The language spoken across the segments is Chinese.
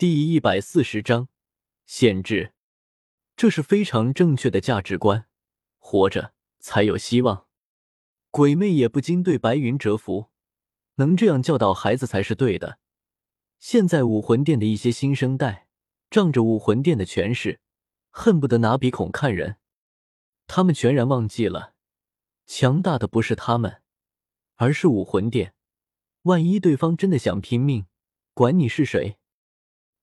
第一百四十章限制。这是非常正确的价值观，活着才有希望。鬼魅也不禁对白云折服，能这样教导孩子才是对的。现在武魂殿的一些新生代，仗着武魂殿的权势，恨不得拿鼻孔看人。他们全然忘记了，强大的不是他们，而是武魂殿。万一对方真的想拼命，管你是谁，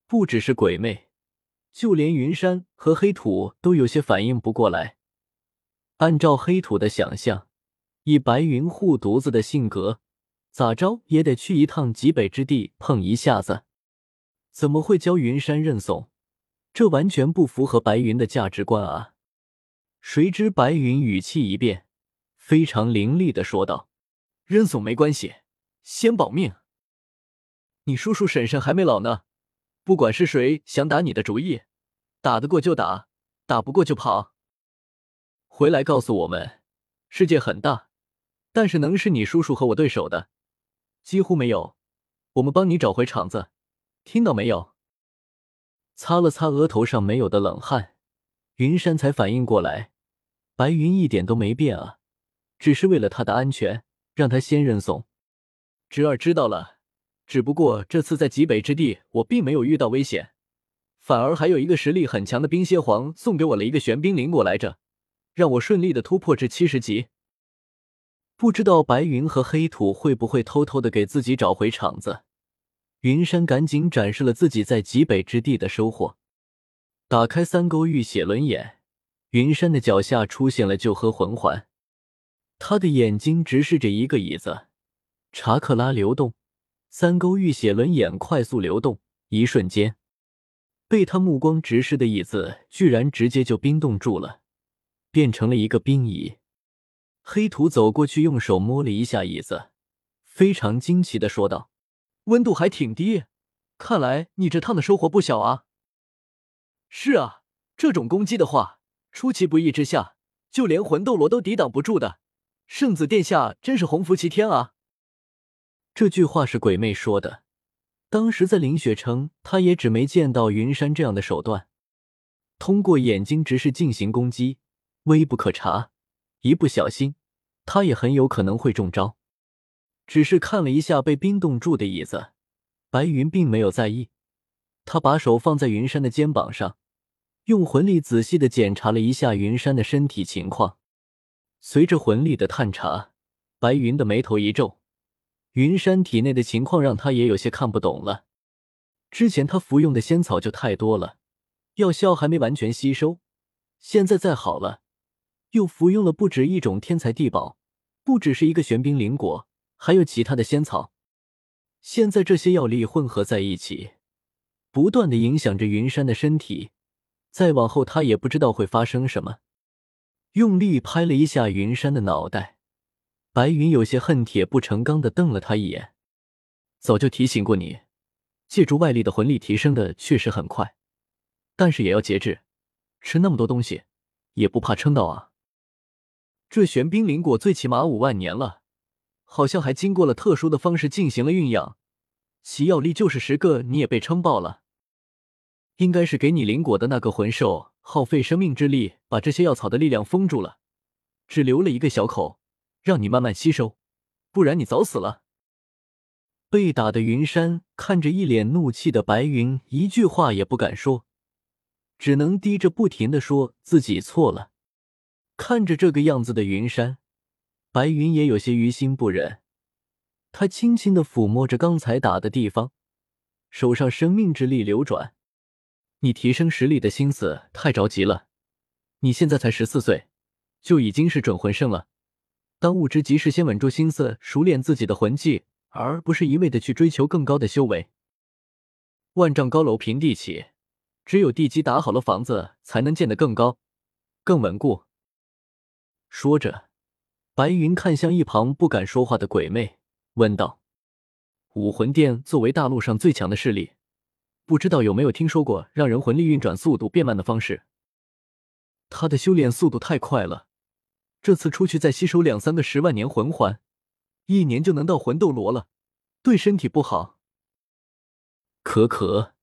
不只是鬼魅，就连云山和黑土都有些反应不过来。按照黑土的想象，以白云护犊子的性格，咋着也得去一趟极北之地碰一下子，怎么会教云山认怂？这完全不符合白云的价值观啊！谁知白云语气一变，非常凌厉的说道：“认怂没关系。”先保命！你叔叔婶婶还没老呢，不管是谁想打你的主意，打得过就打，打不过就跑。回来告诉我们，世界很大，但是能是你叔叔和我对手的几乎没有。我们帮你找回场子，听到没有？擦了擦额头上没有的冷汗，云山才反应过来，白云一点都没变啊，只是为了他的安全，让他先认怂。侄儿知道了，只不过这次在极北之地，我并没有遇到危险，反而还有一个实力很强的冰蝎皇送给我了一个玄冰灵果来着，让我顺利的突破至七十级。不知道白云和黑土会不会偷偷的给自己找回场子？云山赶紧展示了自己在极北之地的收获，打开三勾玉血轮眼，云山的脚下出现了救喝魂环，他的眼睛直视着一个椅子。查克拉流动，三勾玉血轮眼快速流动，一瞬间，被他目光直视的椅子居然直接就冰冻住了，变成了一个冰椅。黑土走过去，用手摸了一下椅子，非常惊奇的说道：“温度还挺低，看来你这趟的收获不小啊。”“是啊，这种攻击的话，出其不意之下，就连魂斗罗都抵挡不住的。圣子殿下真是洪福齐天啊！”这句话是鬼魅说的。当时在凌雪城，他也只没见到云山这样的手段，通过眼睛直视进行攻击，微不可察，一不小心，他也很有可能会中招。只是看了一下被冰冻住的椅子，白云并没有在意。他把手放在云山的肩膀上，用魂力仔细的检查了一下云山的身体情况。随着魂力的探查，白云的眉头一皱。云山体内的情况让他也有些看不懂了。之前他服用的仙草就太多了，药效还没完全吸收。现在再好了，又服用了不止一种天才地宝，不只是一个玄冰灵果，还有其他的仙草。现在这些药力混合在一起，不断的影响着云山的身体。再往后，他也不知道会发生什么。用力拍了一下云山的脑袋。白云有些恨铁不成钢的瞪了他一眼，早就提醒过你，借助外力的魂力提升的确实很快，但是也要节制，吃那么多东西也不怕撑到啊。这玄冰灵果最起码五万年了，好像还经过了特殊的方式进行了酝养，其药力就是十个你也被撑爆了。应该是给你灵果的那个魂兽耗费生命之力把这些药草的力量封住了，只留了一个小口。让你慢慢吸收，不然你早死了。被打的云山看着一脸怒气的白云，一句话也不敢说，只能低着不停的说自己错了。看着这个样子的云山，白云也有些于心不忍。他轻轻的抚摸着刚才打的地方，手上生命之力流转。你提升实力的心思太着急了，你现在才十四岁，就已经是准魂圣了。当务之急是先稳住心思，熟练自己的魂技，而不是一味的去追求更高的修为。万丈高楼平地起，只有地基打好了，房子才能建得更高、更稳固。说着，白云看向一旁不敢说话的鬼魅，问道：“武魂殿作为大陆上最强的势力，不知道有没有听说过让人魂力运转速度变慢的方式？他的修炼速度太快了。”这次出去再吸收两三个十万年魂环，一年就能到魂斗罗了，对身体不好。可可，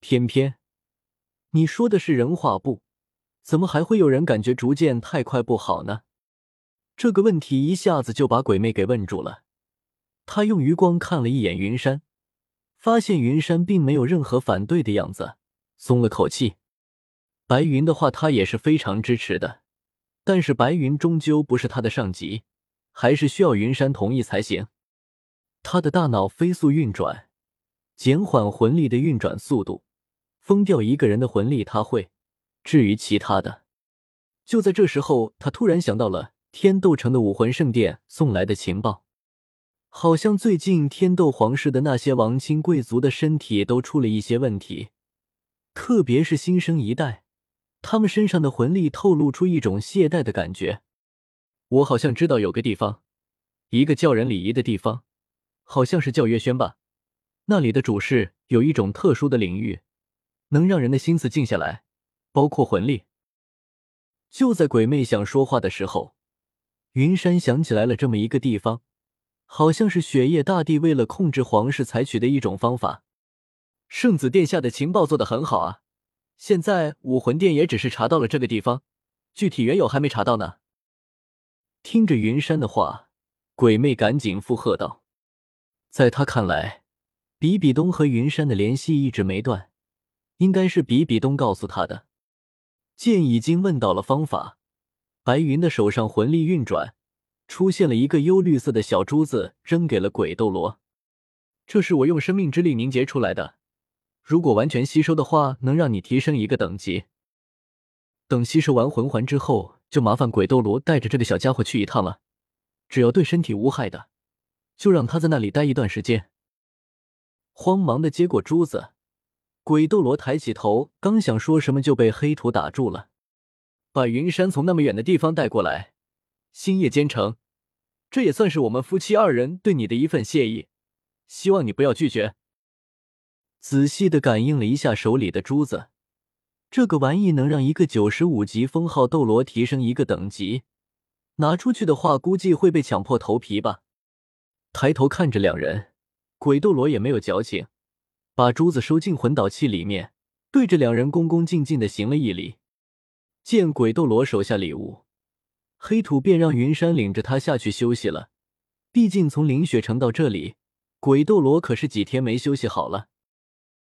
偏偏你说的是人话不？怎么还会有人感觉逐渐太快不好呢？这个问题一下子就把鬼魅给问住了。他用余光看了一眼云山，发现云山并没有任何反对的样子，松了口气。白云的话，他也是非常支持的，但是白云终究不是他的上级，还是需要云山同意才行。他的大脑飞速运转，减缓魂力的运转速度，封掉一个人的魂力他会。至于其他的，就在这时候，他突然想到了天斗城的武魂圣殿送来的情报，好像最近天斗皇室的那些王亲贵族的身体都出了一些问题，特别是新生一代。他们身上的魂力透露出一种懈怠的感觉。我好像知道有个地方，一个叫人礼仪的地方，好像是叫月轩吧。那里的主事有一种特殊的领域，能让人的心思静下来，包括魂力。就在鬼魅想说话的时候，云山想起来了这么一个地方，好像是雪夜大帝为了控制皇室采取的一种方法。圣子殿下的情报做得很好啊。现在武魂殿也只是查到了这个地方，具体缘由还没查到呢。听着云山的话，鬼魅赶紧附和道：“在他看来，比比东和云山的联系一直没断，应该是比比东告诉他的。”剑已经问到了方法，白云的手上魂力运转，出现了一个幽绿色的小珠子，扔给了鬼斗罗。这是我用生命之力凝结出来的。如果完全吸收的话，能让你提升一个等级。等吸收完魂环之后，就麻烦鬼斗罗带着这个小家伙去一趟了。只要对身体无害的，就让他在那里待一段时间。慌忙的接过珠子，鬼斗罗抬起头，刚想说什么，就被黑土打住了。把云山从那么远的地方带过来，星夜兼程，这也算是我们夫妻二人对你的一份谢意，希望你不要拒绝。仔细的感应了一下手里的珠子，这个玩意能让一个九十五级封号斗罗提升一个等级，拿出去的话估计会被抢破头皮吧。抬头看着两人，鬼斗罗也没有矫情，把珠子收进魂导器里面，对着两人恭恭敬敬的行了一礼。见鬼斗罗手下礼物，黑土便让云山领着他下去休息了。毕竟从凌雪城到这里，鬼斗罗可是几天没休息好了。